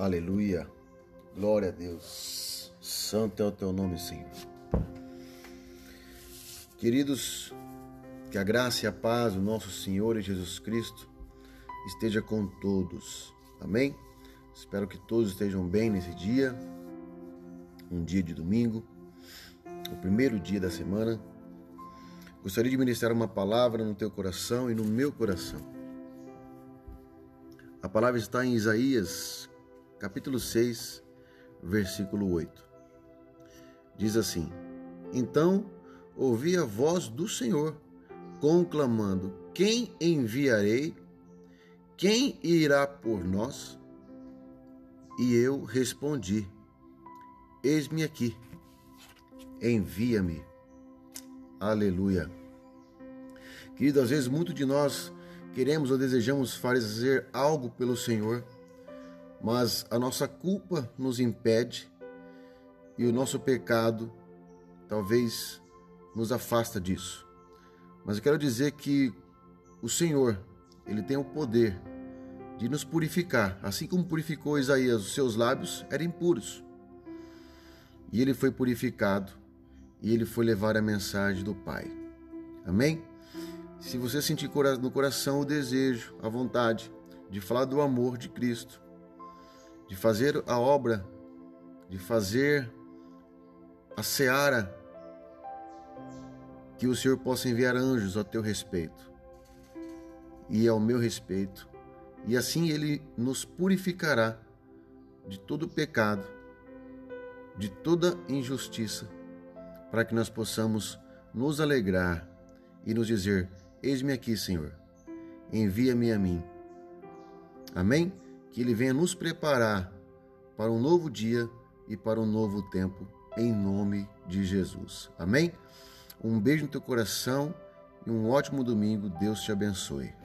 Aleluia. Glória a Deus. Santo é o teu nome, Senhor. Queridos, que a graça e a paz do nosso Senhor Jesus Cristo esteja com todos. Amém? Espero que todos estejam bem nesse dia, um dia de domingo, o primeiro dia da semana. Gostaria de ministrar uma palavra no teu coração e no meu coração. A palavra está em Isaías capítulo 6, versículo 8. Diz assim: Então ouvi a voz do Senhor conclamando: Quem enviarei? Quem irá por nós? E eu respondi: Eis-me aqui, envia-me. Aleluia. Querido, às vezes muito de nós queremos ou desejamos fazer algo pelo Senhor mas a nossa culpa nos impede e o nosso pecado talvez nos afasta disso. Mas eu quero dizer que o Senhor, ele tem o poder de nos purificar, assim como purificou Isaías, os seus lábios eram impuros. E ele foi purificado e ele foi levar a mensagem do Pai. Amém? Se você sentir no coração o desejo, a vontade de falar do amor de Cristo, de fazer a obra, de fazer a seara, que o Senhor possa enviar anjos a teu respeito e ao meu respeito, e assim Ele nos purificará de todo pecado, de toda injustiça, para que nós possamos nos alegrar e nos dizer: Eis-me aqui, Senhor, envia-me a mim. Amém? Que Ele venha nos preparar para um novo dia e para um novo tempo, em nome de Jesus. Amém? Um beijo no teu coração e um ótimo domingo. Deus te abençoe.